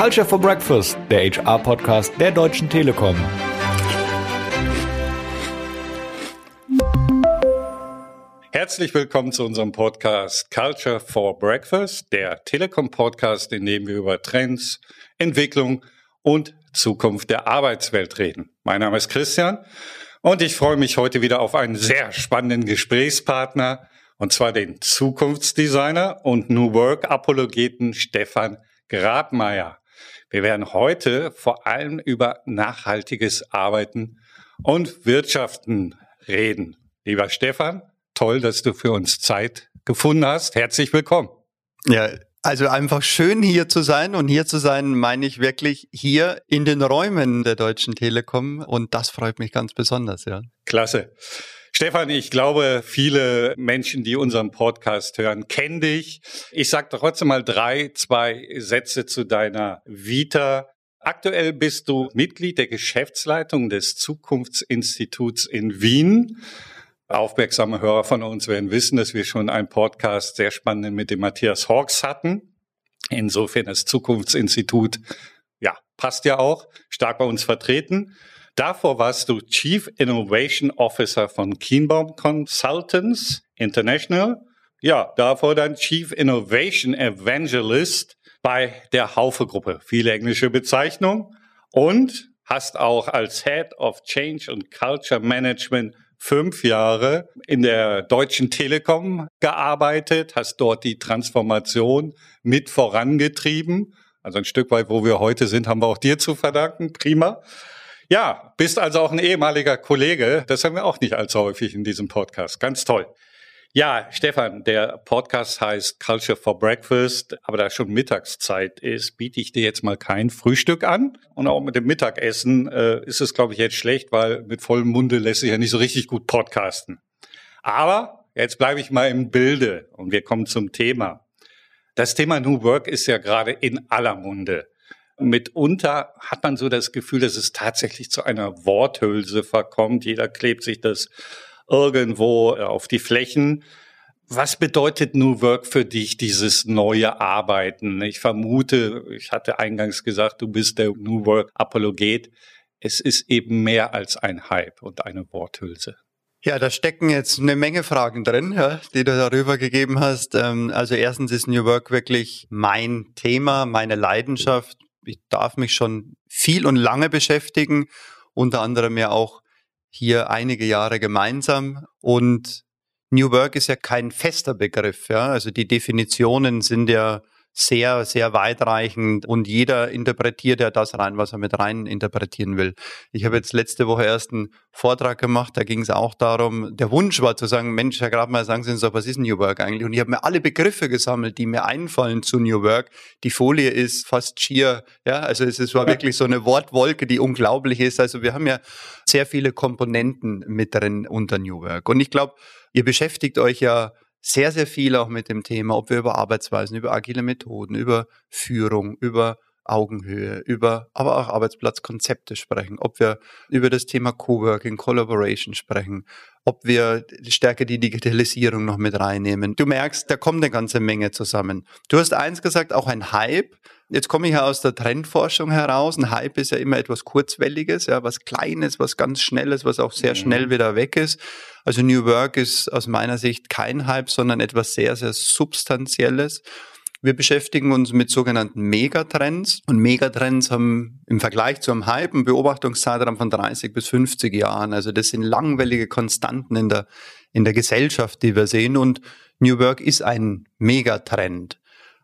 Culture for Breakfast, der HR-Podcast der Deutschen Telekom. Herzlich willkommen zu unserem Podcast Culture for Breakfast, der Telekom-Podcast, in dem wir über Trends, Entwicklung und Zukunft der Arbeitswelt reden. Mein Name ist Christian und ich freue mich heute wieder auf einen sehr spannenden Gesprächspartner, und zwar den Zukunftsdesigner und New Work-Apologeten Stefan Grabmeier. Wir werden heute vor allem über nachhaltiges Arbeiten und Wirtschaften reden. Lieber Stefan, toll, dass du für uns Zeit gefunden hast. Herzlich willkommen. Ja, also einfach schön hier zu sein und hier zu sein meine ich wirklich hier in den Räumen der Deutschen Telekom und das freut mich ganz besonders, ja. Klasse. Stefan, ich glaube, viele Menschen, die unseren Podcast hören, kennen dich. Ich sage trotzdem mal drei, zwei Sätze zu deiner Vita. Aktuell bist du Mitglied der Geschäftsleitung des Zukunftsinstituts in Wien. Aufmerksame Hörer von uns werden wissen, dass wir schon einen Podcast sehr spannend mit dem Matthias Hawks hatten. Insofern das Zukunftsinstitut, ja, passt ja auch, stark bei uns vertreten. Davor warst du Chief Innovation Officer von Kienbaum Consultants International. Ja, davor dann Chief Innovation Evangelist bei der Haufe Gruppe. Viele englische Bezeichnung. Und hast auch als Head of Change and Culture Management fünf Jahre in der Deutschen Telekom gearbeitet, hast dort die Transformation mit vorangetrieben. Also ein Stück weit, wo wir heute sind, haben wir auch dir zu verdanken. Prima. Ja, bist also auch ein ehemaliger Kollege. Das haben wir auch nicht allzu häufig in diesem Podcast. Ganz toll. Ja, Stefan, der Podcast heißt Culture for Breakfast, aber da schon Mittagszeit ist, biete ich dir jetzt mal kein Frühstück an. Und auch mit dem Mittagessen äh, ist es, glaube ich, jetzt schlecht, weil mit vollem Munde lässt sich ja nicht so richtig gut podcasten. Aber jetzt bleibe ich mal im Bilde und wir kommen zum Thema. Das Thema New Work ist ja gerade in aller Munde. Mitunter hat man so das Gefühl, dass es tatsächlich zu einer Worthülse verkommt. Jeder klebt sich das irgendwo äh, auf die Flächen. Was bedeutet New Work für dich, dieses neue Arbeiten? Ich vermute, ich hatte eingangs gesagt, du bist der New Work Apologet. Es ist eben mehr als ein Hype und eine Worthülse. Ja, da stecken jetzt eine Menge Fragen drin, ja, die du darüber gegeben hast. Ähm, also erstens ist New Work wirklich mein Thema, meine Leidenschaft. Ich darf mich schon viel und lange beschäftigen, unter anderem ja auch hier einige Jahre gemeinsam und New Work ist ja kein fester Begriff, ja. Also die Definitionen sind ja sehr, sehr weitreichend und jeder interpretiert ja das rein, was er mit rein interpretieren will. Ich habe jetzt letzte Woche erst einen Vortrag gemacht, da ging es auch darum, der Wunsch war zu sagen, Mensch, Herr Grabmeier, sagen Sie uns doch, was ist New Work eigentlich? Und ich habe mir alle Begriffe gesammelt, die mir einfallen zu New Work. Die Folie ist fast schier, ja, also es, es war wirklich so eine Wortwolke, die unglaublich ist. Also wir haben ja sehr viele Komponenten mit drin unter New Work. Und ich glaube, ihr beschäftigt euch ja sehr, sehr viel auch mit dem Thema, ob wir über Arbeitsweisen, über agile Methoden, über Führung, über Augenhöhe, über aber auch Arbeitsplatzkonzepte sprechen, ob wir über das Thema Coworking, Collaboration sprechen, ob wir stärker die Digitalisierung noch mit reinnehmen. Du merkst, da kommt eine ganze Menge zusammen. Du hast eins gesagt, auch ein Hype. Jetzt komme ich ja aus der Trendforschung heraus. Ein Hype ist ja immer etwas Kurzwelliges, ja, was Kleines, was ganz Schnelles, was auch sehr schnell wieder weg ist. Also New Work ist aus meiner Sicht kein Hype, sondern etwas sehr, sehr Substanzielles. Wir beschäftigen uns mit sogenannten Megatrends und Megatrends haben im Vergleich zu einem Hype einen Beobachtungszeitraum von 30 bis 50 Jahren. Also das sind langwellige Konstanten in der, in der Gesellschaft, die wir sehen und New Work ist ein Megatrend.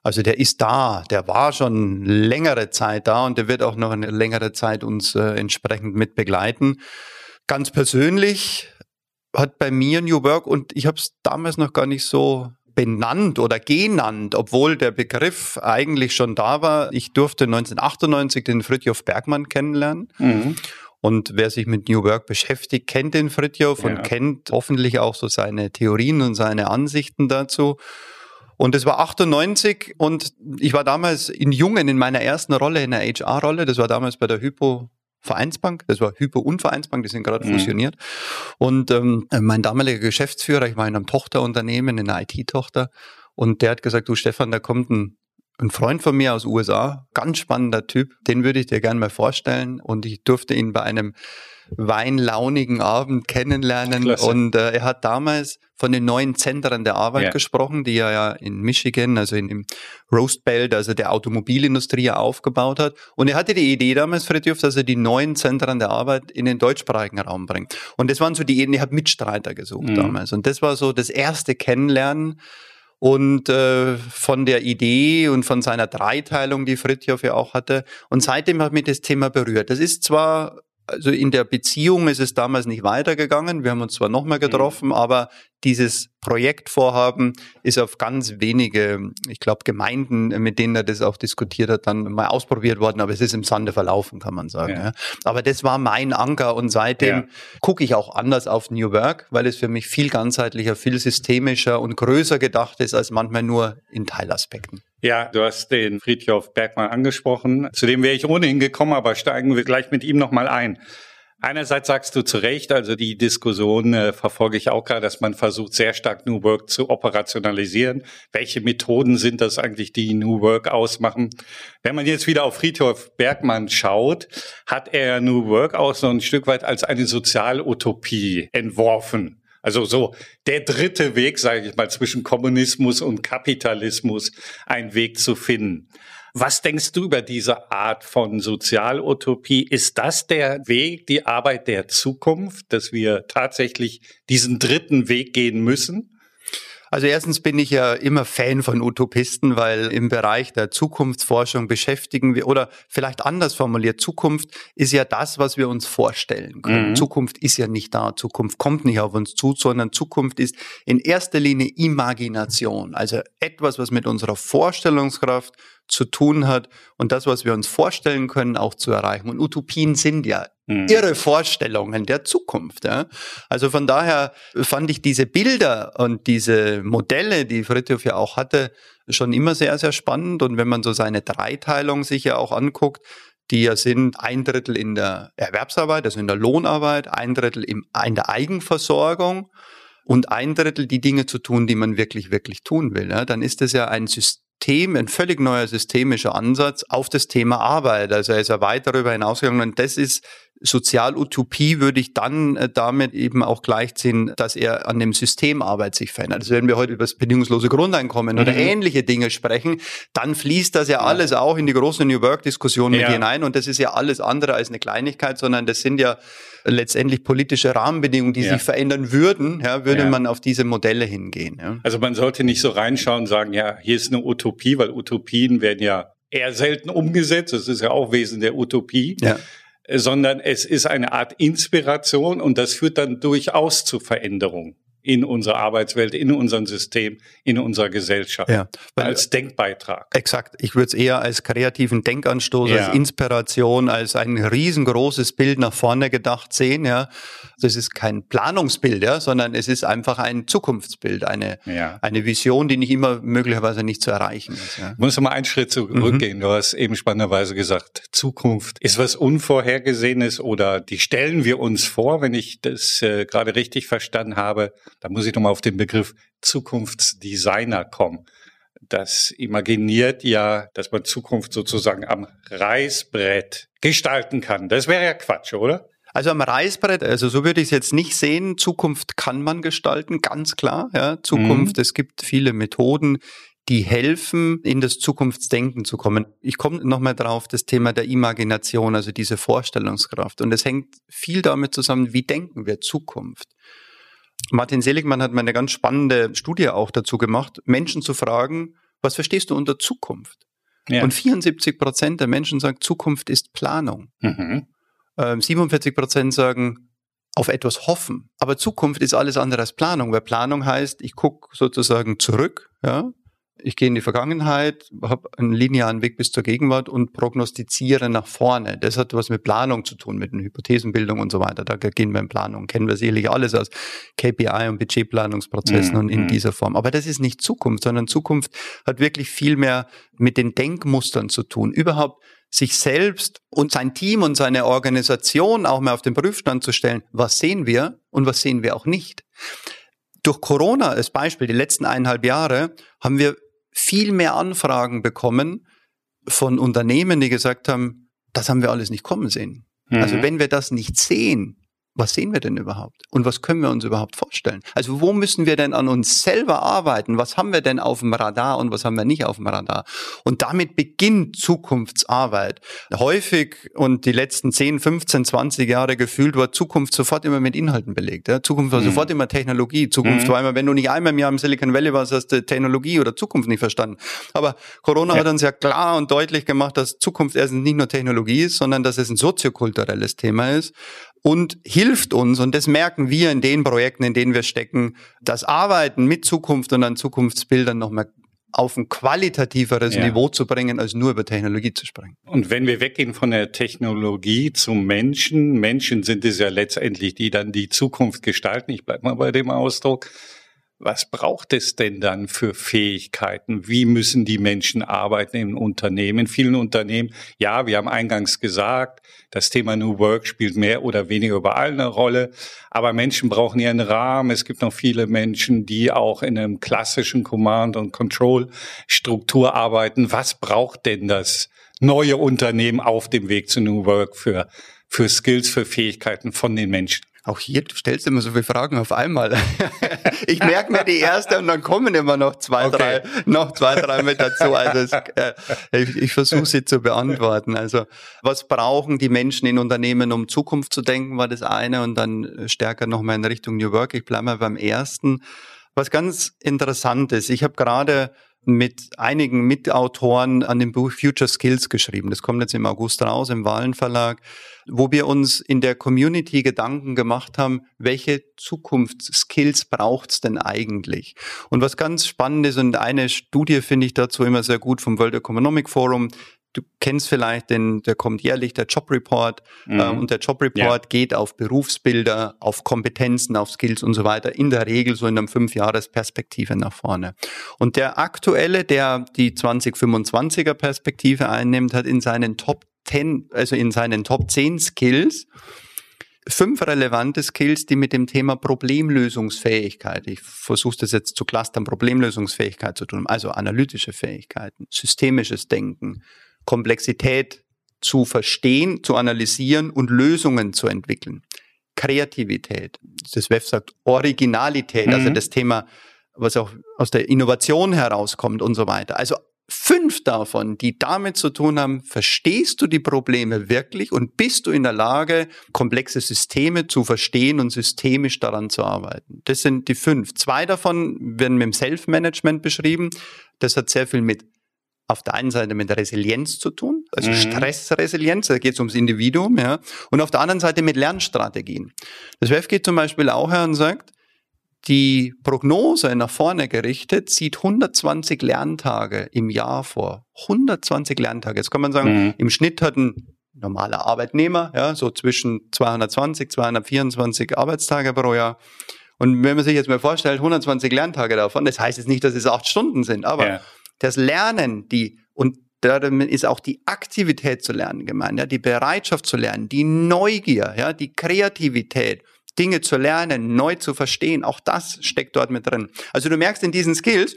Also der ist da, der war schon längere Zeit da und der wird auch noch eine längere Zeit uns äh, entsprechend mit begleiten. Ganz persönlich hat bei mir New Work und ich habe es damals noch gar nicht so benannt oder genannt, obwohl der Begriff eigentlich schon da war. Ich durfte 1998 den Fritjof Bergmann kennenlernen. Mhm. Und wer sich mit New Work beschäftigt, kennt den Fritjof ja. und kennt hoffentlich auch so seine Theorien und seine Ansichten dazu. Und es war 98 und ich war damals in Jungen in meiner ersten Rolle, in der HR-Rolle. Das war damals bei der Hypo Vereinsbank, das war Hypo und Vereinsbank, die sind gerade mhm. fusioniert. Und ähm, mein damaliger Geschäftsführer, ich war in einem Tochterunternehmen, in einer IT-Tochter, und der hat gesagt, du Stefan, da kommt ein ein Freund von mir aus USA, ganz spannender Typ, den würde ich dir gerne mal vorstellen. Und ich durfte ihn bei einem weinlaunigen Abend kennenlernen. Klasse. Und äh, er hat damals von den neuen Zentren der Arbeit ja. gesprochen, die er ja in Michigan, also in dem Roast Belt, also der Automobilindustrie aufgebaut hat. Und er hatte die Idee damals, Fritjof, dass er die neuen Zentren der Arbeit in den deutschsprachigen Raum bringt. Und das waren so die Ideen, er hat Mitstreiter gesucht mhm. damals. Und das war so das erste Kennenlernen und äh, von der Idee und von seiner Dreiteilung, die Fritjof ja auch hatte. Und seitdem hat mich das Thema berührt. Das ist zwar also in der Beziehung ist es damals nicht weitergegangen. Wir haben uns zwar nochmal mhm. getroffen, mhm. aber dieses Projektvorhaben ist auf ganz wenige, ich glaube, Gemeinden, mit denen er das auch diskutiert hat, dann mal ausprobiert worden, aber es ist im Sande verlaufen, kann man sagen. Ja. Ja. Aber das war mein Anker und seitdem ja. gucke ich auch anders auf New Work, weil es für mich viel ganzheitlicher, viel systemischer und größer gedacht ist als manchmal nur in Teilaspekten. Ja, du hast den Friedhof Bergmann angesprochen. Zu dem wäre ich ohnehin gekommen, aber steigen wir gleich mit ihm nochmal ein. Einerseits sagst du zu Recht, also die Diskussion äh, verfolge ich auch gerade, dass man versucht, sehr stark New Work zu operationalisieren. Welche Methoden sind das eigentlich, die New Work ausmachen? Wenn man jetzt wieder auf Friedhof Bergmann schaut, hat er New Work auch so ein Stück weit als eine Sozialutopie entworfen. Also so der dritte Weg, sage ich mal, zwischen Kommunismus und Kapitalismus, ein Weg zu finden. Was denkst du über diese Art von Sozialutopie? Ist das der Weg, die Arbeit der Zukunft, dass wir tatsächlich diesen dritten Weg gehen müssen? Also erstens bin ich ja immer Fan von Utopisten, weil im Bereich der Zukunftsforschung beschäftigen wir, oder vielleicht anders formuliert, Zukunft ist ja das, was wir uns vorstellen können. Mhm. Zukunft ist ja nicht da, Zukunft kommt nicht auf uns zu, sondern Zukunft ist in erster Linie Imagination, also etwas, was mit unserer Vorstellungskraft zu tun hat und das, was wir uns vorstellen können, auch zu erreichen. Und Utopien sind ja mhm. irre Vorstellungen der Zukunft. Ja. Also von daher fand ich diese Bilder und diese Modelle, die Fritjof ja auch hatte, schon immer sehr, sehr spannend. Und wenn man so seine Dreiteilung sich ja auch anguckt, die ja sind ein Drittel in der Erwerbsarbeit, also in der Lohnarbeit, ein Drittel im, in der Eigenversorgung und ein Drittel die Dinge zu tun, die man wirklich, wirklich tun will. Ja, dann ist das ja ein System, System, ein völlig neuer systemischer Ansatz auf das Thema Arbeit. Also er ist ja weit darüber hinausgegangen und das ist Sozialutopie würde ich dann äh, damit eben auch gleichziehen, dass er an dem System Arbeit sich verändert. Also wenn wir heute über das bedingungslose Grundeinkommen mhm. oder ähnliche Dinge sprechen, dann fließt das ja, ja. alles auch in die große New Work-Diskussion ja. mit hinein und das ist ja alles andere als eine Kleinigkeit, sondern das sind ja letztendlich politische Rahmenbedingungen, die ja. sich verändern würden, ja, würde man auf diese Modelle hingehen. Ja. Also man sollte nicht so reinschauen und sagen, ja, hier ist eine Utopie, weil Utopien werden ja eher selten umgesetzt. Das ist ja auch Wesen der Utopie. Ja sondern es ist eine Art Inspiration und das führt dann durchaus zu Veränderungen in unserer Arbeitswelt, in unserem System, in unserer Gesellschaft. Ja, als Denkbeitrag. Exakt. Ich würde es eher als kreativen Denkanstoß, ja. als Inspiration, als ein riesengroßes Bild nach vorne gedacht sehen. Ja, das ist kein Planungsbild, ja, sondern es ist einfach ein Zukunftsbild, eine ja. eine Vision, die nicht immer möglicherweise nicht zu erreichen ist. Ja. Ich muss mal einen Schritt zurückgehen. Mhm. Du hast eben spannenderweise gesagt, Zukunft ist was Unvorhergesehenes oder die stellen wir uns vor, wenn ich das äh, gerade richtig verstanden habe da muss ich nochmal auf den Begriff Zukunftsdesigner kommen. Das imaginiert ja, dass man Zukunft sozusagen am Reißbrett gestalten kann. Das wäre ja Quatsch, oder? Also am Reißbrett, also so würde ich es jetzt nicht sehen. Zukunft kann man gestalten, ganz klar. Ja, Zukunft, mhm. es gibt viele Methoden, die helfen, in das Zukunftsdenken zu kommen. Ich komme nochmal drauf, das Thema der Imagination, also diese Vorstellungskraft. Und es hängt viel damit zusammen, wie denken wir Zukunft. Martin Seligmann hat mal eine ganz spannende Studie auch dazu gemacht, Menschen zu fragen, was verstehst du unter Zukunft? Ja. Und 74 Prozent der Menschen sagen, Zukunft ist Planung. Mhm. Ähm, 47 Prozent sagen, auf etwas hoffen. Aber Zukunft ist alles andere als Planung, weil Planung heißt, ich gucke sozusagen zurück, ja, ich gehe in die Vergangenheit, habe einen linearen Weg bis zur Gegenwart und prognostiziere nach vorne. Das hat was mit Planung zu tun, mit einer Hypothesenbildung und so weiter. Da gehen wir in Planung. Kennen wir sicherlich alles aus KPI und Budgetplanungsprozessen mhm. und in mhm. dieser Form. Aber das ist nicht Zukunft, sondern Zukunft hat wirklich viel mehr mit den Denkmustern zu tun. Überhaupt sich selbst und sein Team und seine Organisation auch mal auf den Prüfstand zu stellen. Was sehen wir und was sehen wir auch nicht? Durch Corona als Beispiel, die letzten eineinhalb Jahre, haben wir viel mehr Anfragen bekommen von Unternehmen, die gesagt haben, das haben wir alles nicht kommen sehen. Also mhm. Also wenn wir das nicht sehen, was sehen wir denn überhaupt? Und was können wir uns überhaupt vorstellen? Also wo müssen wir denn an uns selber arbeiten? Was haben wir denn auf dem Radar und was haben wir nicht auf dem Radar? Und damit beginnt Zukunftsarbeit. Häufig und die letzten 10, 15, 20 Jahre gefühlt war Zukunft sofort immer mit Inhalten belegt. Ja? Zukunft war mhm. sofort immer Technologie. Zukunft mhm. war immer, wenn du nicht einmal im Jahr im Silicon Valley warst, hast du Technologie oder Zukunft nicht verstanden. Aber Corona ja. hat uns ja klar und deutlich gemacht, dass Zukunft erstens nicht nur Technologie ist, sondern dass es ein soziokulturelles Thema ist und hilft uns, und das merken wir in den Projekten, in denen wir stecken, das Arbeiten mit Zukunft und an Zukunftsbildern nochmal auf ein qualitativeres ja. Niveau zu bringen, als nur über Technologie zu sprechen. Und wenn wir weggehen von der Technologie zum Menschen, Menschen sind es ja letztendlich, die dann die Zukunft gestalten, ich bleibe mal bei dem Ausdruck, was braucht es denn dann für Fähigkeiten? Wie müssen die Menschen arbeiten im Unternehmen? In vielen Unternehmen, ja, wir haben eingangs gesagt, das Thema New Work spielt mehr oder weniger überall eine Rolle. Aber Menschen brauchen ihren Rahmen. Es gibt noch viele Menschen, die auch in einem klassischen Command- und Control-Struktur arbeiten. Was braucht denn das neue Unternehmen auf dem Weg zu New Work für, für Skills, für Fähigkeiten von den Menschen? Auch hier, du stellst immer so viele Fragen auf einmal. ich merke mir die erste und dann kommen immer noch zwei, okay. drei, noch zwei, drei mit dazu. Also es, äh, ich, ich versuche sie zu beantworten. Also was brauchen die Menschen in Unternehmen, um Zukunft zu denken, war das eine und dann stärker nochmal in Richtung New Work. Ich bleibe mal beim ersten. Was ganz interessant ist, ich habe gerade mit einigen Mitautoren an dem Buch Future Skills geschrieben. Das kommt jetzt im August raus im Wahlen wo wir uns in der Community Gedanken gemacht haben, welche Zukunftsskills braucht's denn eigentlich? Und was ganz spannend ist und eine Studie finde ich dazu immer sehr gut vom World Economic Forum, du kennst vielleicht den, der kommt jährlich der Job Report mhm. ähm, und der Job Report ja. geht auf Berufsbilder, auf Kompetenzen, auf Skills und so weiter, in der Regel so in einem Fünfjahresperspektive nach vorne. Und der aktuelle, der die 2025er Perspektive einnimmt, hat in seinen Top 10, also in seinen Top 10 Skills fünf relevante Skills, die mit dem Thema Problemlösungsfähigkeit, ich versuche das jetzt zu clustern, Problemlösungsfähigkeit zu tun, also analytische Fähigkeiten, systemisches Denken, Komplexität zu verstehen, zu analysieren und Lösungen zu entwickeln. Kreativität, das WEF sagt Originalität, also mhm. also das Thema, was auch aus der Innovation herauskommt und so weiter. Also fünf davon, die damit zu tun haben, verstehst du die Probleme wirklich und bist du in der Lage, komplexe Systeme zu verstehen und systemisch daran zu arbeiten. Das sind die fünf. Zwei davon werden mit dem Self-Management beschrieben. Das hat sehr viel mit auf der einen Seite mit Resilienz zu tun, also mhm. Stressresilienz, da geht es ums Individuum, ja, und auf der anderen Seite mit Lernstrategien. Das WEF geht zum Beispiel auch her und sagt, die Prognose nach vorne gerichtet sieht 120 Lerntage im Jahr vor. 120 Lerntage. Jetzt kann man sagen, mhm. im Schnitt hat ein normaler Arbeitnehmer, ja, so zwischen 220, 224 Arbeitstage pro Jahr. Und wenn man sich jetzt mal vorstellt, 120 Lerntage davon, das heißt jetzt nicht, dass es acht Stunden sind, aber ja das Lernen, die, und darin ist auch die Aktivität zu lernen gemeint, ja, die Bereitschaft zu lernen, die Neugier, ja, die Kreativität, Dinge zu lernen, neu zu verstehen, auch das steckt dort mit drin. Also du merkst in diesen Skills,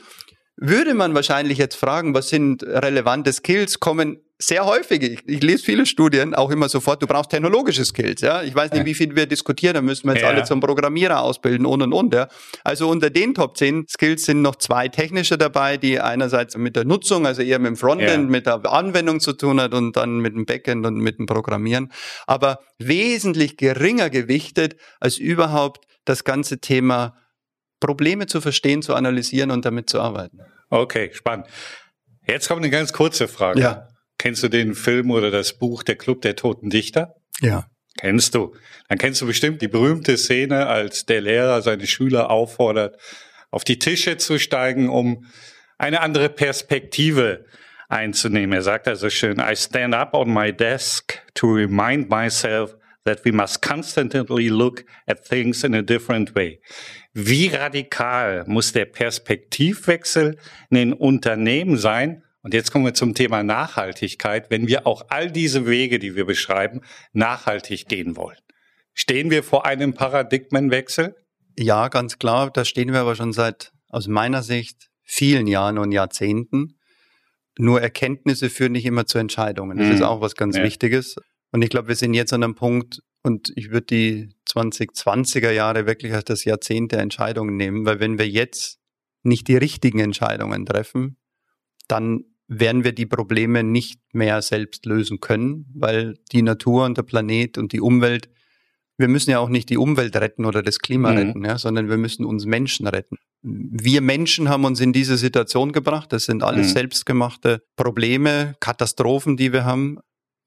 würde man wahrscheinlich jetzt fragen, was sind relevante Skills, kommen sehr häufig, ich, ich, lese viele Studien, auch immer sofort, du brauchst technologische Skills, ja. Ich weiß nicht, wie viel wir diskutieren, da müssen wir jetzt ja. alle zum Programmierer ausbilden und und und, ja. Also unter den Top 10 Skills sind noch zwei technische dabei, die einerseits mit der Nutzung, also eher mit dem Frontend, ja. mit der Anwendung zu tun hat und dann mit dem Backend und mit dem Programmieren, aber wesentlich geringer gewichtet als überhaupt das ganze Thema Probleme zu verstehen, zu analysieren und damit zu arbeiten. Okay, spannend. Jetzt kommt eine ganz kurze Frage. Ja. Kennst du den Film oder das Buch Der Club der Toten Dichter? Ja. Kennst du. Dann kennst du bestimmt die berühmte Szene, als der Lehrer seine Schüler auffordert, auf die Tische zu steigen, um eine andere Perspektive einzunehmen. Er sagt also schön, I stand up on my desk to remind myself that we must constantly look at things in a different way. Wie radikal muss der Perspektivwechsel in den Unternehmen sein, und jetzt kommen wir zum Thema Nachhaltigkeit, wenn wir auch all diese Wege, die wir beschreiben, nachhaltig gehen wollen. Stehen wir vor einem Paradigmenwechsel? Ja, ganz klar. Da stehen wir aber schon seit, aus meiner Sicht, vielen Jahren und Jahrzehnten. Nur Erkenntnisse führen nicht immer zu Entscheidungen. Das mhm. ist auch was ganz ja. Wichtiges. Und ich glaube, wir sind jetzt an einem Punkt, und ich würde die 2020er Jahre wirklich als das Jahrzehnt der Entscheidungen nehmen, weil wenn wir jetzt nicht die richtigen Entscheidungen treffen, dann werden wir die Probleme nicht mehr selbst lösen können, weil die Natur und der Planet und die Umwelt, wir müssen ja auch nicht die Umwelt retten oder das Klima mhm. retten, ja, sondern wir müssen uns Menschen retten. Wir Menschen haben uns in diese Situation gebracht. Das sind alles mhm. selbstgemachte Probleme, Katastrophen, die wir haben.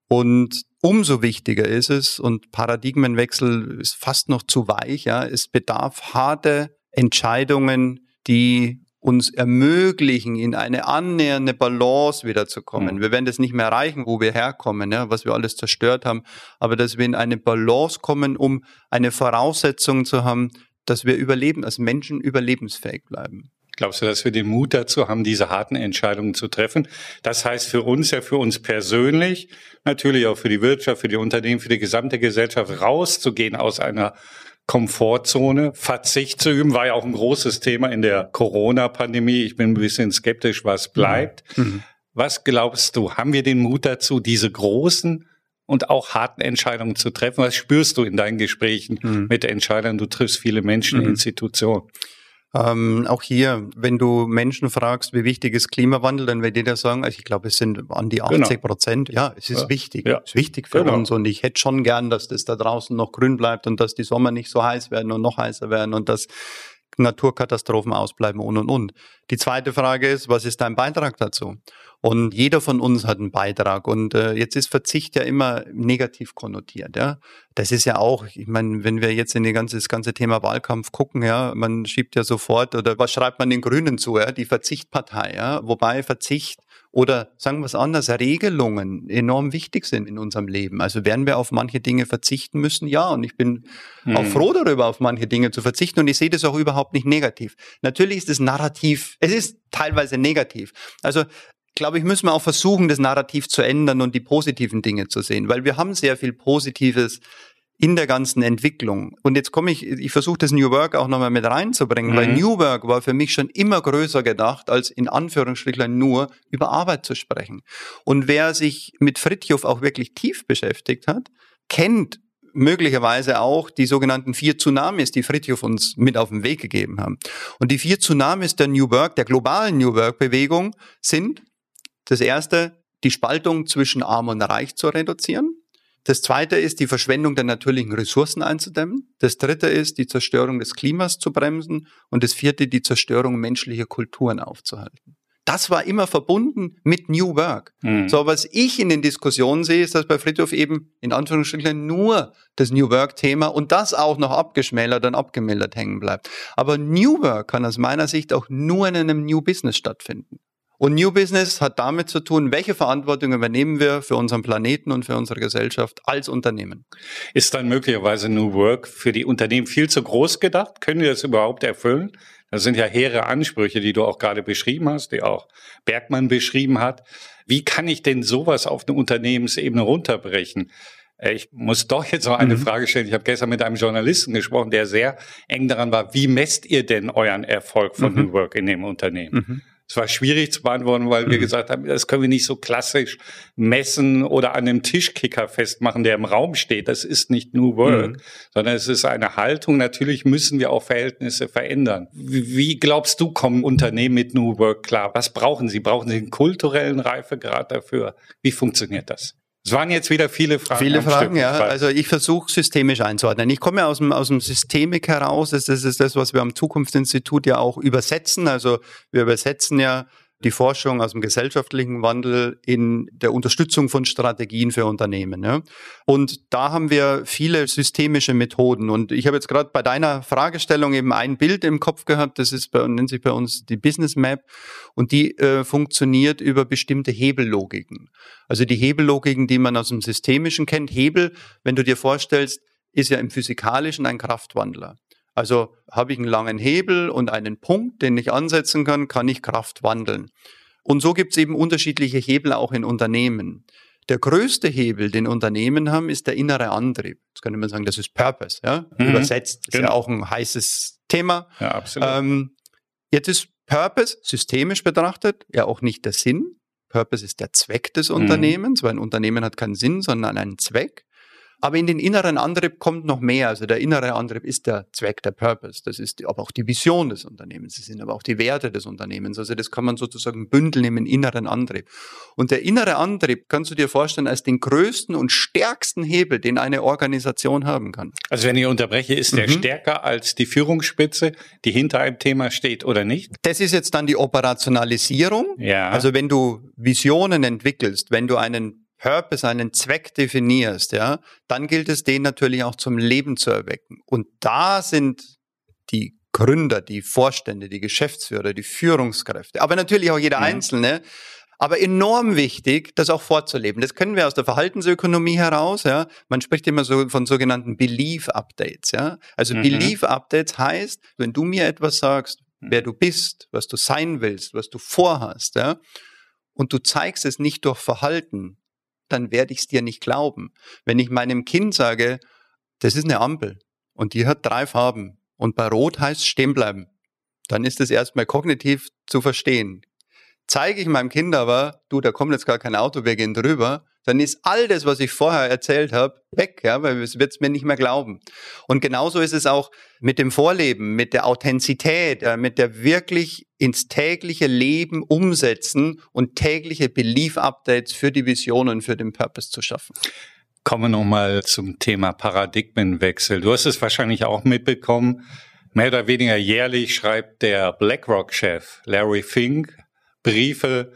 Und umso wichtiger ist es, und Paradigmenwechsel ist fast noch zu weich, ja, es bedarf harte Entscheidungen, die uns ermöglichen, in eine annähernde Balance wiederzukommen. Mhm. Wir werden das nicht mehr erreichen, wo wir herkommen, ja, was wir alles zerstört haben, aber dass wir in eine Balance kommen, um eine Voraussetzung zu haben, dass wir überleben, als Menschen überlebensfähig bleiben. Glaubst du, dass wir den Mut dazu haben, diese harten Entscheidungen zu treffen? Das heißt für uns ja, für uns persönlich, natürlich auch für die Wirtschaft, für die Unternehmen, für die gesamte Gesellschaft rauszugehen aus einer Komfortzone. Verzicht zu üben war ja auch ein großes Thema in der Corona-Pandemie. Ich bin ein bisschen skeptisch, was bleibt. Mhm. mhm. Was glaubst du, haben wir den Mut dazu, diese großen und auch harten Entscheidungen zu treffen? Was spürst du in deinen Gesprächen mhm. mit Entscheidern? Du triffst viele Menschen, mhm. Institutionen. Ähm, auch hier, wenn du Menschen fragst, wie wichtig ist Klimawandel, dann wird jeder sagen, also ich glaube, es sind an die 80 genau. Prozent. Genau. Ja, es ist ja. wichtig. Ja. Es ist wichtig für genau. uns und ich hätte schon gern, dass das da draußen noch grün bleibt und dass die Sommer nicht so heiß werden und noch heißer werden und dass Naturkatastrophen ausbleiben und und und. Die zweite Frage ist, was ist dein Beitrag dazu? Und jeder von uns hat einen Beitrag. Und äh, jetzt ist Verzicht ja immer negativ konnotiert. Ja, das ist ja auch. Ich meine, wenn wir jetzt in die ganze, das ganze Thema Wahlkampf gucken, ja, man schiebt ja sofort oder was schreibt man den Grünen zu? Ja, die Verzichtpartei. Ja, wobei Verzicht oder sagen wir es anders, Regelungen enorm wichtig sind in unserem Leben. Also werden wir auf manche Dinge verzichten müssen? Ja, und ich bin hm. auch froh darüber, auf manche Dinge zu verzichten und ich sehe das auch überhaupt nicht negativ. Natürlich ist das Narrativ, es ist teilweise negativ. Also glaube ich, müssen wir auch versuchen, das Narrativ zu ändern und die positiven Dinge zu sehen, weil wir haben sehr viel Positives in der ganzen Entwicklung. Und jetzt komme ich, ich versuche das New Work auch nochmal mit reinzubringen, mhm. weil New Work war für mich schon immer größer gedacht, als in Anführungsstrichen nur über Arbeit zu sprechen. Und wer sich mit Fritjof auch wirklich tief beschäftigt hat, kennt möglicherweise auch die sogenannten vier Tsunamis, die Fritjof uns mit auf den Weg gegeben haben. Und die vier Tsunamis der New Work, der globalen New Work Bewegung sind das erste, die Spaltung zwischen Arm und Reich zu reduzieren. Das zweite ist, die Verschwendung der natürlichen Ressourcen einzudämmen. Das dritte ist, die Zerstörung des Klimas zu bremsen. Und das vierte, die Zerstörung menschlicher Kulturen aufzuhalten. Das war immer verbunden mit New Work. Mhm. So, was ich in den Diskussionen sehe, ist, dass bei Friedhof eben in Anführungsstrichen nur das New Work-Thema und das auch noch abgeschmälert und abgemildert hängen bleibt. Aber New Work kann aus meiner Sicht auch nur in einem New Business stattfinden. Und New Business hat damit zu tun, welche Verantwortung übernehmen wir für unseren Planeten und für unsere Gesellschaft als Unternehmen. Ist dann möglicherweise New Work für die Unternehmen viel zu groß gedacht? Können wir das überhaupt erfüllen? Das sind ja hehre Ansprüche, die du auch gerade beschrieben hast, die auch Bergmann beschrieben hat. Wie kann ich denn sowas auf eine Unternehmensebene runterbrechen? Ich muss doch jetzt noch eine mhm. Frage stellen. Ich habe gestern mit einem Journalisten gesprochen, der sehr eng daran war. Wie messt ihr denn euren Erfolg von mhm. New Work in dem Unternehmen? Mhm. Es war schwierig zu beantworten, weil wir mhm. gesagt haben, das können wir nicht so klassisch messen oder an einem Tischkicker festmachen, der im Raum steht. Das ist nicht New Work, mhm. sondern es ist eine Haltung. Natürlich müssen wir auch Verhältnisse verändern. Wie glaubst du, kommen Unternehmen mit New Work klar? Was brauchen sie? Brauchen sie einen kulturellen Reifegrad dafür? Wie funktioniert das? Es waren jetzt wieder viele Fragen. Viele Fragen, ja. Also ich versuche systemisch einzuordnen. Ich komme aus dem, aus dem Systemik heraus. Das ist das, was wir am Zukunftsinstitut ja auch übersetzen. Also wir übersetzen ja die Forschung aus dem gesellschaftlichen Wandel in der Unterstützung von Strategien für Unternehmen. Ja. Und da haben wir viele systemische Methoden. Und ich habe jetzt gerade bei deiner Fragestellung eben ein Bild im Kopf gehabt, das ist bei, nennt sich bei uns die Business Map und die äh, funktioniert über bestimmte Hebellogiken. Also die Hebellogiken, die man aus dem Systemischen kennt. Hebel, wenn du dir vorstellst, ist ja im Physikalischen ein Kraftwandler. Also habe ich einen langen Hebel und einen Punkt, den ich ansetzen kann, kann ich Kraft wandeln. Und so gibt es eben unterschiedliche Hebel auch in Unternehmen. Der größte Hebel, den Unternehmen haben, ist der innere Antrieb. Jetzt könnte man sagen, das ist Purpose, ja, mhm. übersetzt. Das genau. ist ja genau. auch ein heißes Thema. Ja, absolut. Ähm, jetzt ist Purpose, systemisch betrachtet, ja auch nicht der Sinn. Purpose ist der Zweck des mhm. Unternehmens, weil ein Unternehmen hat keinen Sinn, sondern einen Zweck. Aber in den inneren Antrieb kommt noch mehr. Also der innere Antrieb ist der Zweck, der Purpose. Das ist aber auch die Vision des Unternehmens. Das sind aber auch die Werte des Unternehmens. Also das kann man sozusagen bündeln im inneren Antrieb. Und der innere Antrieb kannst du dir vorstellen als den größten und stärksten Hebel, den eine Organisation haben kann. Also wenn ich unterbreche, ist der mhm. stärker als die Führungsspitze, die hinter einem Thema steht oder nicht? Das ist jetzt dann die Operationalisierung. Ja. Also wenn du Visionen entwickelst, wenn du einen Purpose, einen Zweck definierst, ja, dann gilt es, den natürlich auch zum Leben zu erwecken. Und da sind die Gründer, die Vorstände, die Geschäftsführer, die Führungskräfte, aber natürlich auch jeder mhm. Einzelne, aber enorm wichtig, das auch vorzuleben. Das können wir aus der Verhaltensökonomie heraus, ja. Man spricht immer so von sogenannten Belief Updates, ja. Also mhm. Belief Updates heißt, wenn du mir etwas sagst, wer du bist, was du sein willst, was du vorhast, ja, und du zeigst es nicht durch Verhalten, dann werde ich es dir nicht glauben. Wenn ich meinem Kind sage, das ist eine Ampel und die hat drei Farben und bei Rot heißt stehen bleiben, dann ist es erstmal kognitiv zu verstehen. Zeige ich meinem Kind aber, du, da kommt jetzt gar kein Auto, wir gehen drüber, dann ist all das, was ich vorher erzählt habe, weg, ja, weil es wird es mir nicht mehr glauben. Und genauso ist es auch mit dem Vorleben, mit der Authentizität, äh, mit der wirklich ins tägliche Leben umsetzen und tägliche Belief-Updates für die Vision und für den Purpose zu schaffen. Kommen wir nochmal zum Thema Paradigmenwechsel. Du hast es wahrscheinlich auch mitbekommen. Mehr oder weniger jährlich schreibt der BlackRock-Chef Larry Fink Briefe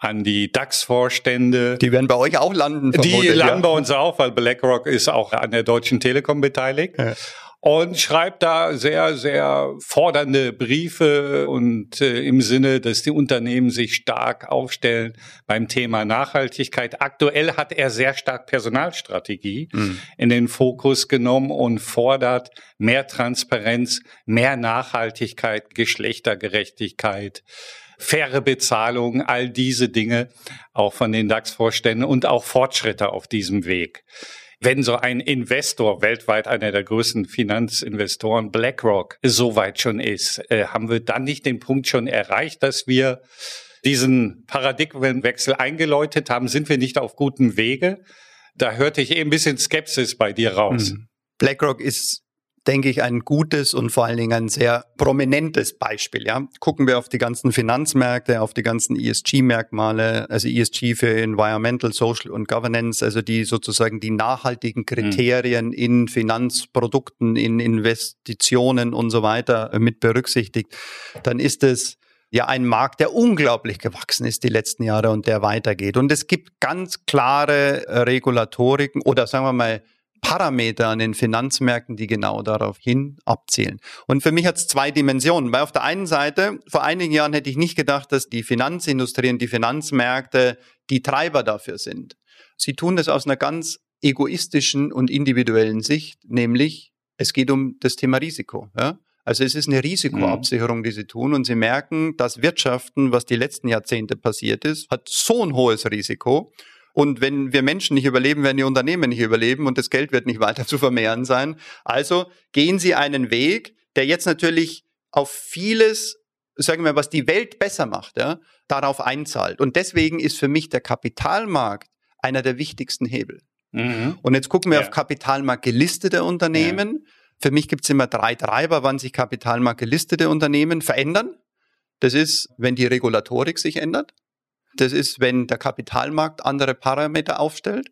an die DAX-Vorstände. Die werden bei euch auch landen. Die landen ja. bei uns auch, weil BlackRock ist auch an der Deutschen Telekom beteiligt. Ja. Und schreibt da sehr, sehr fordernde Briefe und äh, im Sinne, dass die Unternehmen sich stark aufstellen beim Thema Nachhaltigkeit. Aktuell hat er sehr stark Personalstrategie mhm. in den Fokus genommen und fordert mehr Transparenz, mehr Nachhaltigkeit, Geschlechtergerechtigkeit faire Bezahlung, all diese Dinge auch von den DAX-Vorständen und auch Fortschritte auf diesem Weg. Wenn so ein Investor, weltweit einer der größten Finanzinvestoren, BlackRock, so weit schon ist, äh, haben wir dann nicht den Punkt schon erreicht, dass wir diesen Paradigmenwechsel eingeläutet haben? Sind wir nicht auf gutem Wege? Da hörte ich eh ein bisschen Skepsis bei dir raus. Hm. BlackRock ist denke ich, ein gutes und vor allen Dingen ein sehr prominentes Beispiel. Ja? Gucken wir auf die ganzen Finanzmärkte, auf die ganzen ESG-Merkmale, also ESG für Environmental, Social und Governance, also die sozusagen die nachhaltigen Kriterien mhm. in Finanzprodukten, in Investitionen und so weiter mit berücksichtigt, dann ist es ja ein Markt, der unglaublich gewachsen ist die letzten Jahre und der weitergeht. Und es gibt ganz klare Regulatoriken oder sagen wir mal Parameter an den Finanzmärkten, die genau darauf hin abzielen. Und für mich hat es zwei Dimensionen, weil auf der einen Seite, vor einigen Jahren hätte ich nicht gedacht, dass die Finanzindustrie und die Finanzmärkte die Treiber dafür sind. Sie tun das aus einer ganz egoistischen und individuellen Sicht, nämlich es geht um das Thema Risiko. Ja? Also es ist eine Risikoabsicherung, die sie tun und sie merken, dass Wirtschaften, was die letzten Jahrzehnte passiert ist, hat so ein hohes Risiko und wenn wir Menschen nicht überleben, werden die Unternehmen nicht überleben und das Geld wird nicht weiter zu vermehren sein. Also gehen Sie einen Weg, der jetzt natürlich auf vieles, sagen wir, was die Welt besser macht, ja, darauf einzahlt. Und deswegen ist für mich der Kapitalmarkt einer der wichtigsten Hebel. Mhm. Und jetzt gucken wir ja. auf Kapitalmarkt gelistete Unternehmen. Ja. Für mich gibt es immer drei Treiber, wann sich Kapitalmarkt gelistete Unternehmen verändern. Das ist, wenn die Regulatorik sich ändert. Das ist, wenn der Kapitalmarkt andere Parameter aufstellt.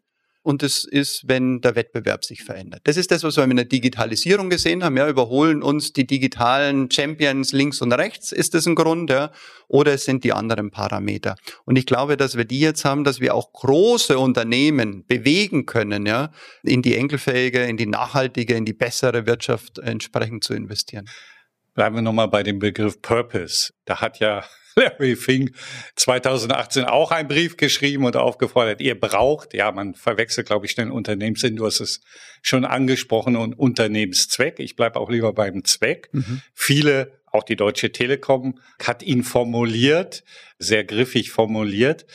Und das ist, wenn der Wettbewerb sich verändert. Das ist das, was wir in der Digitalisierung gesehen haben. Ja, überholen uns die digitalen Champions links und rechts. Ist das ein Grund? Ja? Oder es sind die anderen Parameter. Und ich glaube, dass wir die jetzt haben, dass wir auch große Unternehmen bewegen können, ja, in die enkelfähige, in die nachhaltige, in die bessere Wirtschaft entsprechend zu investieren. Bleiben wir nochmal bei dem Begriff Purpose. Da hat ja Larry Fink 2018 auch einen Brief geschrieben und aufgefordert, ihr braucht, ja, man verwechselt, glaube ich, schnell Unternehmenssinn, du hast es schon angesprochen, und Unternehmenszweck. Ich bleibe auch lieber beim Zweck. Mhm. Viele, auch die Deutsche Telekom, hat ihn formuliert, sehr griffig formuliert.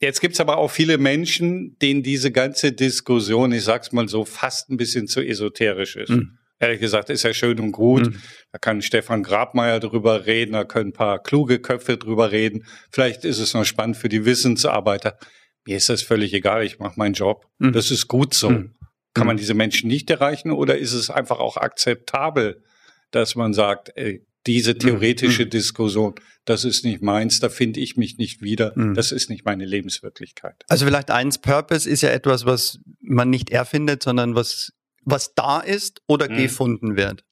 Jetzt gibt's aber auch viele Menschen, denen diese ganze Diskussion, ich sag's mal so, fast ein bisschen zu esoterisch ist. Mhm. Ehrlich gesagt, ist ja schön und gut. Mhm. Da kann Stefan Grabmeier drüber reden, da können ein paar kluge Köpfe drüber reden. Vielleicht ist es noch spannend für die Wissensarbeiter. Mir ist das völlig egal, ich mache meinen Job. Mhm. Das ist gut so. Mhm. Kann man mhm. diese Menschen nicht erreichen oder ist es einfach auch akzeptabel, dass man sagt, ey, diese theoretische mhm. Diskussion, das ist nicht meins, da finde ich mich nicht wieder, mhm. das ist nicht meine Lebenswirklichkeit. Also vielleicht eins, Purpose ist ja etwas, was man nicht erfindet, sondern was, was da ist oder mhm. gefunden wird.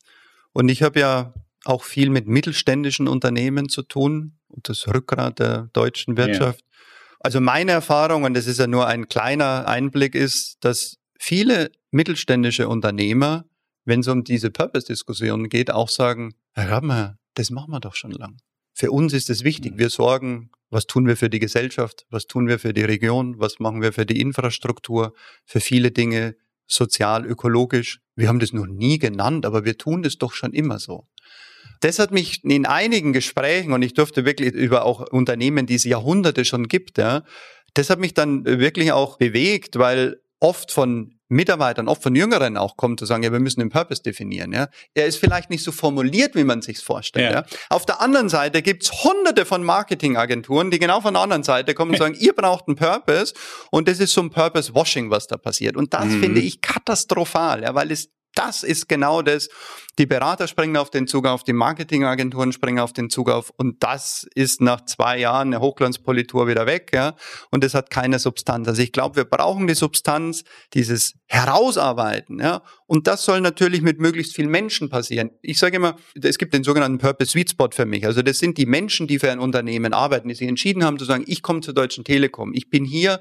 Und ich habe ja auch viel mit mittelständischen Unternehmen zu tun und das Rückgrat der deutschen Wirtschaft. Ja. Also meine Erfahrung, und das ist ja nur ein kleiner Einblick, ist, dass viele mittelständische Unternehmer, wenn es um diese Purpose-Diskussion geht, auch sagen, Herr Rabmer, das machen wir doch schon lang. Für uns ist es wichtig. Mhm. Wir sorgen, was tun wir für die Gesellschaft, was tun wir für die Region, was machen wir für die Infrastruktur, für viele Dinge, sozial, ökologisch. Wir haben das noch nie genannt, aber wir tun das doch schon immer so. Das hat mich in einigen Gesprächen, und ich durfte wirklich über auch Unternehmen, die es Jahrhunderte schon gibt, ja, das hat mich dann wirklich auch bewegt, weil oft von Mitarbeitern, oft von Jüngeren auch kommt, zu sagen, ja, wir müssen den Purpose definieren. Ja. Er ist vielleicht nicht so formuliert, wie man sich's vorstellt. Ja. ja. Auf der anderen Seite gibt's hunderte von Marketingagenturen, die genau von der anderen Seite kommen und sagen, ihr braucht einen Purpose und das ist so ein Purpose-Washing, was da passiert. Und das mhm. finde ich katastrophal, ja, weil es das ist genau das. Die Berater springen auf den Zug auf, die Marketingagenturen springen auf den Zug auf und das ist nach zwei Jahren eine Hochglanzpolitur wieder weg, ja. Und es hat keine Substanz. Also ich glaube, wir brauchen die Substanz, dieses Herausarbeiten, ja. Und das soll natürlich mit möglichst vielen Menschen passieren. Ich sage immer, es gibt den sogenannten Purpose Sweet Spot für mich. Also das sind die Menschen, die für ein Unternehmen arbeiten, die sich entschieden haben zu sagen, ich komme zur Deutschen Telekom, ich bin hier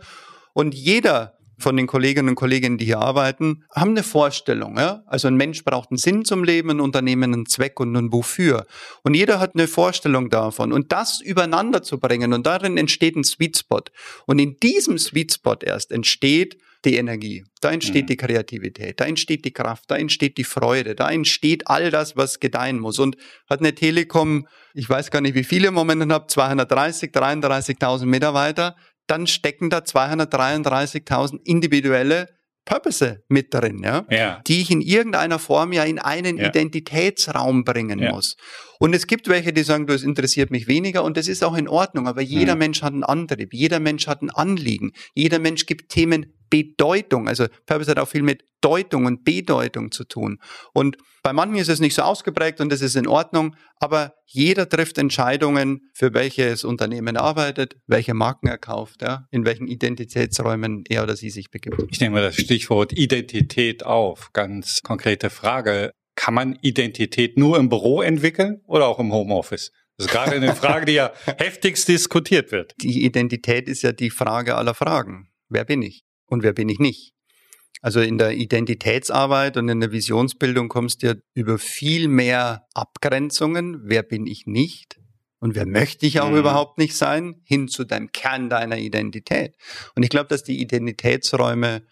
und jeder von den Kolleginnen und Kollegen, die hier arbeiten, haben eine Vorstellung. Ja? Also ein Mensch braucht einen Sinn zum Leben, ein Unternehmen einen Zweck und ein Wofür. Und jeder hat eine Vorstellung davon. Und das übereinander zu bringen und darin entsteht ein Sweet Spot. Und in diesem Sweet Spot erst entsteht die Energie, da entsteht mhm. die Kreativität, da entsteht die Kraft, da entsteht die Freude, da entsteht all das, was gedeihen muss. Und hat eine Telekom, ich weiß gar nicht, wie viele Momente habe, 230, 33.000 Mitarbeiter, dann stecken da 233.000 individuelle Purpose mit drin, ja? ja? die ich in irgendeiner Form ja in einen ja. Identitätsraum bringen ja. muss. Und es gibt welche, die sagen, das interessiert mich weniger und das ist auch in Ordnung, aber jeder mhm. Mensch hat einen Antrieb, jeder Mensch hat ein Anliegen, jeder Mensch gibt Themen Bedeutung. Also Purpose hat auch viel mit Deutung und Bedeutung zu tun. Und bei manchen ist es nicht so ausgeprägt und das ist in Ordnung, aber jeder trifft Entscheidungen, für welches Unternehmen arbeitet, welche Marken er kauft, ja, in welchen Identitätsräumen er oder sie sich begibt. Ich nehme das Stichwort Identität auf. Ganz konkrete Frage. Kann man Identität nur im Büro entwickeln oder auch im Homeoffice? Das ist gerade eine Frage, die ja heftigst diskutiert wird. Die Identität ist ja die Frage aller Fragen. Wer bin ich? und wer bin ich nicht. Also in der Identitätsarbeit und in der Visionsbildung kommst du ja über viel mehr Abgrenzungen, wer bin ich nicht und wer möchte ich auch mhm. überhaupt nicht sein, hin zu deinem Kern deiner Identität. Und ich glaube, dass die Identitätsräume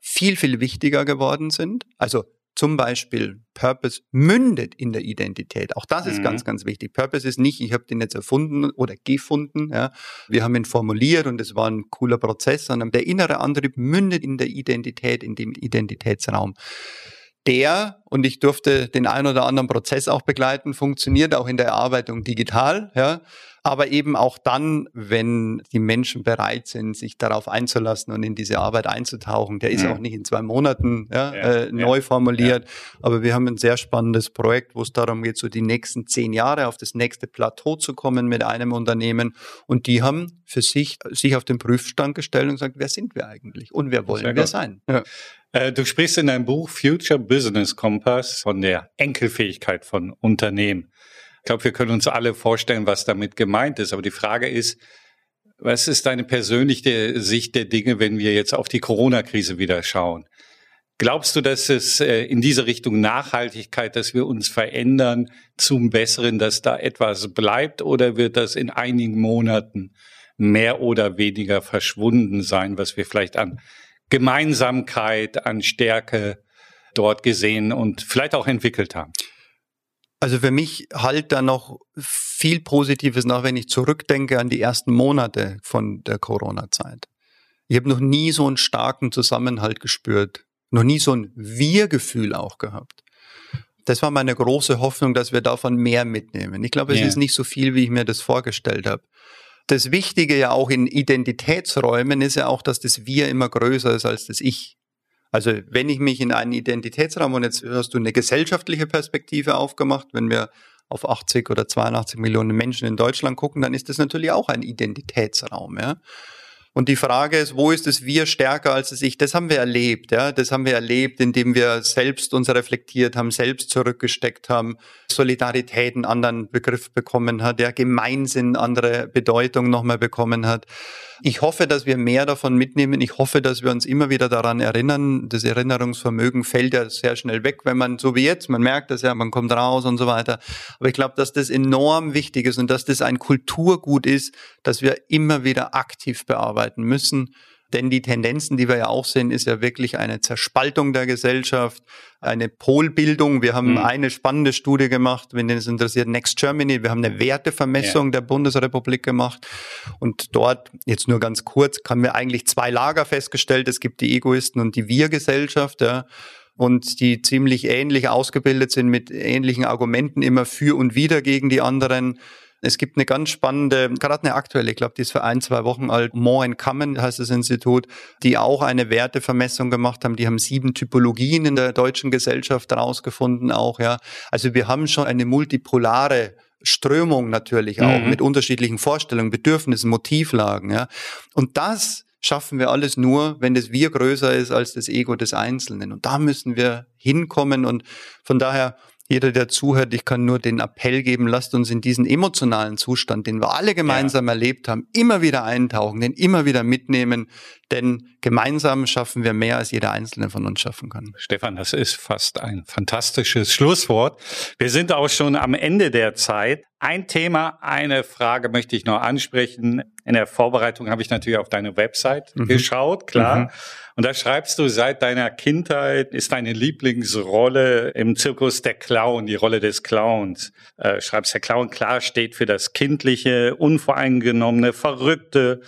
viel, viel wichtiger geworden sind. Also zum Beispiel Purpose mündet in der Identität. Auch das ist mhm. ganz, ganz wichtig. Purpose ist nicht, ich habe den jetzt erfunden oder gefunden. Ja. Wir haben ihn formuliert und es war ein cooler Prozess, sondern der innere Antrieb mündet in der Identität, in dem Identitätsraum. Der, und ich durfte den ein oder anderen Prozess auch begleiten, funktioniert auch in der Erarbeitung digital. Ja aber eben auch dann, wenn die Menschen bereit sind, sich darauf einzulassen und in diese Arbeit einzutauchen. Der ist mhm. auch nicht in zwei Monaten ja, ja, äh, neu ja, formuliert, aber wir haben ein sehr spannendes Projekt, wo es darum geht, so die nächsten zehn Jahre auf das nächste Plateau zu kommen mit einem Unternehmen und die haben für sich sich auf den Prüfstand gestellt und gesagt, wer sind wir eigentlich und wer wollen wir sein? Äh, du sprichst in deinem Buch Future Business Compass von der Enkelfähigkeit von Unternehmen. Ich glaube, wir können uns alle vorstellen, was damit gemeint ist. Aber die Frage ist, was ist deine persönliche Sicht der Dinge, wenn wir jetzt auf die Corona-Krise wieder schauen? Glaubst du, dass es äh, in diese Richtung Nachhaltigkeit, dass wir uns verändern zum Besseren, dass da etwas bleibt oder wird das in einigen Monaten mehr oder weniger verschwunden sein, was wir vielleicht an Gemeinsamkeit, an Stärke dort gesehen und vielleicht auch entwickelt haben? Also für mich halt da noch viel Positives nach, wenn ich zurückdenke an die ersten Monate von der Corona-Zeit. Ich habe noch nie so einen starken Zusammenhalt gespürt, noch nie so ein Wir-Gefühl auch gehabt. Das war meine große Hoffnung, dass wir davon mehr mitnehmen. Ich glaube, es yeah. ist nicht so viel, wie ich mir das vorgestellt habe. Das Wichtige ja auch in Identitätsräumen ist ja auch, dass das Wir immer größer ist als das Ich. Also wenn ich mich in einen Identitätsraum und jetzt hast du eine gesellschaftliche Perspektive aufgemacht, wenn wir auf 80 oder 82 Millionen Menschen in Deutschland gucken, dann ist das natürlich auch ein Identitätsraum. Ja? Und die Frage ist, wo ist das Wir stärker als das Ich? Das haben wir erlebt, ja. Das haben wir erlebt, indem wir selbst uns reflektiert haben, selbst zurückgesteckt haben, Solidarität einen anderen Begriff bekommen hat, der Gemeinsinn andere Bedeutung nochmal bekommen hat. Ich hoffe, dass wir mehr davon mitnehmen. Ich hoffe, dass wir uns immer wieder daran erinnern. Das Erinnerungsvermögen fällt ja sehr schnell weg, wenn man, so wie jetzt, man merkt das ja, man kommt raus und so weiter. Aber ich glaube, dass das enorm wichtig ist und dass das ein Kulturgut ist, dass wir immer wieder aktiv bearbeiten müssen. Denn die Tendenzen, die wir ja auch sehen, ist ja wirklich eine Zerspaltung der Gesellschaft, eine Polbildung. Wir haben mhm. eine spannende Studie gemacht, wenn es interessiert, Next Germany. Wir haben eine Wertevermessung ja. der Bundesrepublik gemacht. Und dort, jetzt nur ganz kurz, haben wir eigentlich zwei Lager festgestellt. Es gibt die Egoisten und die Wir-Gesellschaft. Ja und die ziemlich ähnlich ausgebildet sind mit ähnlichen Argumenten immer für und wieder gegen die anderen. Es gibt eine ganz spannende, gerade eine aktuelle, ich glaube, die ist für ein, zwei Wochen alt, More in Common heißt das Institut, die auch eine Wertevermessung gemacht haben. Die haben sieben Typologien in der deutschen Gesellschaft herausgefunden auch, ja. Also wir haben schon eine multipolare Strömung natürlich auch mhm. mit unterschiedlichen Vorstellungen, Bedürfnissen, Motivlagen, ja. Und das schaffen wir alles nur, wenn das Wir größer ist als das Ego des Einzelnen. Und da müssen wir hinkommen. Und von daher jeder, der zuhört, ich kann nur den Appell geben, lasst uns in diesen emotionalen Zustand, den wir alle gemeinsam ja. erlebt haben, immer wieder eintauchen, den immer wieder mitnehmen, denn gemeinsam schaffen wir mehr, als jeder Einzelne von uns schaffen kann. Stefan, das ist fast ein fantastisches Schlusswort. Wir sind auch schon am Ende der Zeit. Ein Thema, eine Frage möchte ich noch ansprechen. In der Vorbereitung habe ich natürlich auf deine Website mhm. geschaut, klar. Mhm. Und da schreibst du, seit deiner Kindheit ist deine Lieblingsrolle im Zirkus der Clown, die Rolle des Clowns. Äh, schreibst, der Clown klar steht für das Kindliche, Unvoreingenommene, Verrückte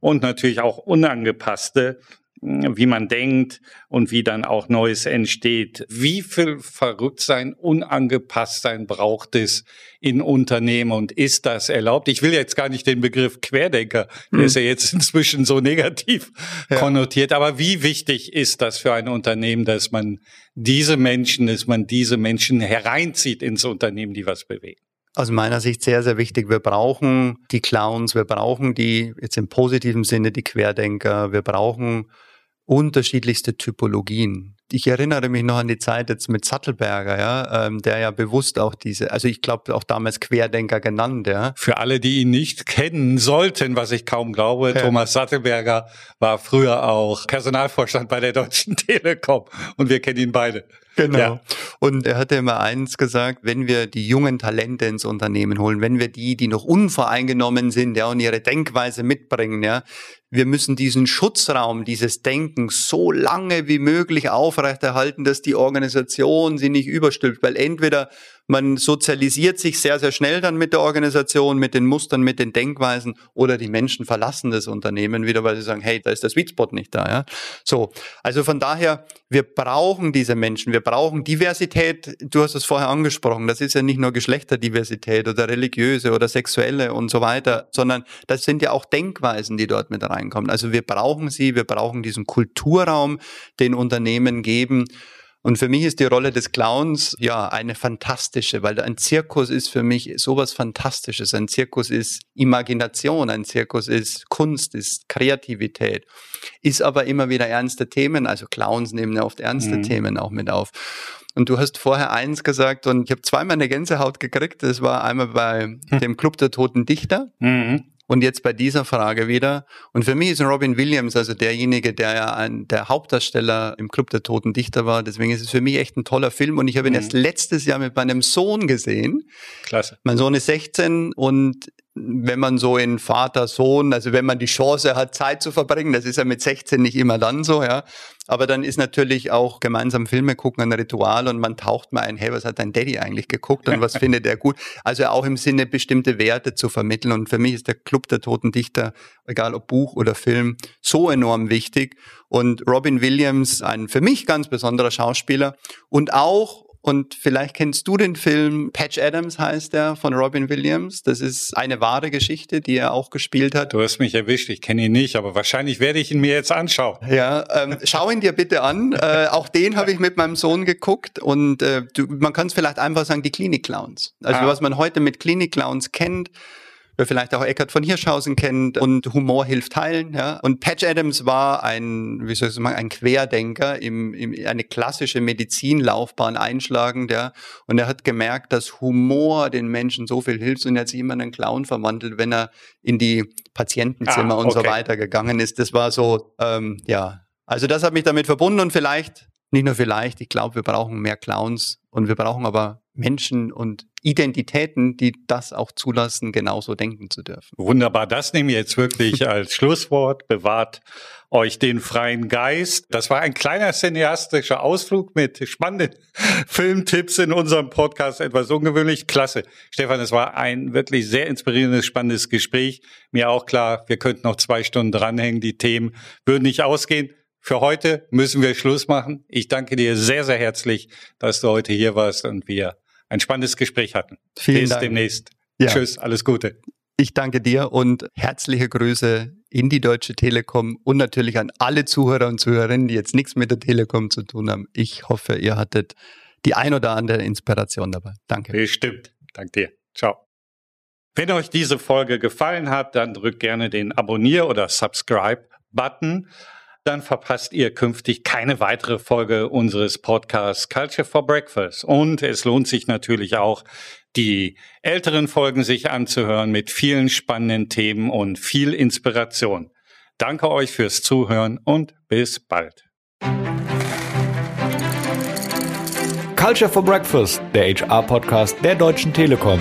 und natürlich auch Unangepasste wie man denkt und wie dann auch Neues entsteht. Wie viel Verrücktsein, Unangepasstsein braucht es in Unternehmen und ist das erlaubt? Ich will jetzt gar nicht den Begriff Querdenker, der hm. ist ja jetzt inzwischen so negativ ja. konnotiert, aber wie wichtig ist das für ein Unternehmen, dass man diese Menschen, dass man diese Menschen hereinzieht ins Unternehmen, die was bewegen? aus meiner Sicht sehr, sehr wichtig. Wir brauchen die Clowns, wir brauchen die, jetzt im positiven Sinne, die Querdenker, wir brauchen unterschiedlichste Typologien. Ich erinnere mich noch an die Zeit jetzt mit Sattelberger, ja, ähm, der ja bewusst auch diese, also ich glaube auch damals Querdenker genannt, ja. Für alle, die ihn nicht kennen sollten, was ich kaum glaube, ja. Thomas Sattelberger war früher auch Personalvorstand bei der Deutschen Telekom und wir kennen ihn beide. Genau. Ja. Und er hatte immer eins gesagt, wenn wir die jungen Talente ins Unternehmen holen, wenn wir die, die noch unvoreingenommen sind, ja, und ihre Denkweise mitbringen, ja, wir müssen diesen Schutzraum, dieses Denken so lange wie möglich aufrechterhalten, dass die Organisation sie nicht überstülpt, weil entweder man sozialisiert sich sehr, sehr schnell dann mit der Organisation, mit den Mustern, mit den Denkweisen oder die Menschen verlassen das Unternehmen wieder, weil sie sagen, hey, da ist der Sweet Spot nicht da. Ja? So, also von daher, wir brauchen diese Menschen, wir brauchen Diversität. Du hast es vorher angesprochen, das ist ja nicht nur Geschlechterdiversität oder religiöse oder sexuelle und so weiter, sondern das sind ja auch Denkweisen, die dort mit reinkommen. Also wir brauchen sie, wir brauchen diesen Kulturraum, den Unternehmen geben. Und für mich ist die Rolle des Clowns ja eine fantastische, weil ein Zirkus ist für mich sowas Fantastisches. Ein Zirkus ist Imagination, ein Zirkus ist Kunst, ist Kreativität, ist aber immer wieder ernste Themen. Also Clowns nehmen ja oft ernste mhm. Themen auch mit auf. Und du hast vorher eins gesagt und ich habe zweimal eine Gänsehaut gekriegt. Das war einmal bei hm. dem Club der Toten Dichter. Mhm. Und jetzt bei dieser Frage wieder. Und für mich ist Robin Williams also derjenige, der ja ein, der Hauptdarsteller im Club der Toten Dichter war. Deswegen ist es für mich echt ein toller Film. Und ich habe ihn mhm. erst letztes Jahr mit meinem Sohn gesehen. Klasse. Mein Sohn ist 16 und wenn man so in Vater, Sohn, also wenn man die Chance hat, Zeit zu verbringen, das ist ja mit 16 nicht immer dann so, ja. Aber dann ist natürlich auch gemeinsam Filme gucken ein Ritual und man taucht mal ein, hey, was hat dein Daddy eigentlich geguckt und was findet er gut? Also auch im Sinne bestimmte Werte zu vermitteln. Und für mich ist der Club der Toten Dichter, egal ob Buch oder Film, so enorm wichtig. Und Robin Williams, ein für mich ganz besonderer Schauspieler und auch und vielleicht kennst du den Film Patch Adams heißt der von Robin Williams. Das ist eine wahre Geschichte, die er auch gespielt hat. Du hast mich erwischt, ich kenne ihn nicht, aber wahrscheinlich werde ich ihn mir jetzt anschauen. Ja, ähm, schau ihn dir bitte an. Äh, auch den habe ich mit meinem Sohn geguckt und äh, du, man kann es vielleicht einfach sagen, die Klinik-Clowns. Also ah. was man heute mit Klinik-Clowns kennt, wer vielleicht auch Eckhard von Hirschhausen kennt und Humor hilft heilen. Ja. Und Patch Adams war ein, wie soll ich sagen, ein Querdenker, im, im, eine klassische Medizinlaufbahn einschlagend. Ja. Und er hat gemerkt, dass Humor den Menschen so viel hilft und er hat sich immer in einen Clown verwandelt, wenn er in die Patientenzimmer ah, okay. und so weiter gegangen ist. Das war so, ähm, ja. Also das hat mich damit verbunden und vielleicht nicht nur vielleicht, ich glaube, wir brauchen mehr Clowns und wir brauchen aber Menschen und Identitäten, die das auch zulassen, genauso denken zu dürfen. Wunderbar, das nehmen wir jetzt wirklich als Schlusswort. Bewahrt euch den freien Geist. Das war ein kleiner cineastischer Ausflug mit spannenden Filmtipps in unserem Podcast. Etwas ungewöhnlich. Klasse. Stefan, es war ein wirklich sehr inspirierendes, spannendes Gespräch. Mir auch klar, wir könnten noch zwei Stunden dranhängen. Die Themen würden nicht ausgehen. Für heute müssen wir Schluss machen. Ich danke dir sehr, sehr herzlich, dass du heute hier warst und wir ein spannendes Gespräch hatten. Vielen Bis Dank. demnächst. Ja. Tschüss, alles Gute. Ich danke dir und herzliche Grüße in die Deutsche Telekom und natürlich an alle Zuhörer und Zuhörerinnen, die jetzt nichts mit der Telekom zu tun haben. Ich hoffe, ihr hattet die ein oder andere Inspiration dabei. Danke. Bestimmt. Danke dir. Ciao. Wenn euch diese Folge gefallen hat, dann drückt gerne den Abonnier- oder Subscribe-Button dann verpasst ihr künftig keine weitere Folge unseres Podcasts Culture for Breakfast. Und es lohnt sich natürlich auch, die älteren Folgen sich anzuhören mit vielen spannenden Themen und viel Inspiration. Danke euch fürs Zuhören und bis bald. Culture for Breakfast, der HR-Podcast der Deutschen Telekom.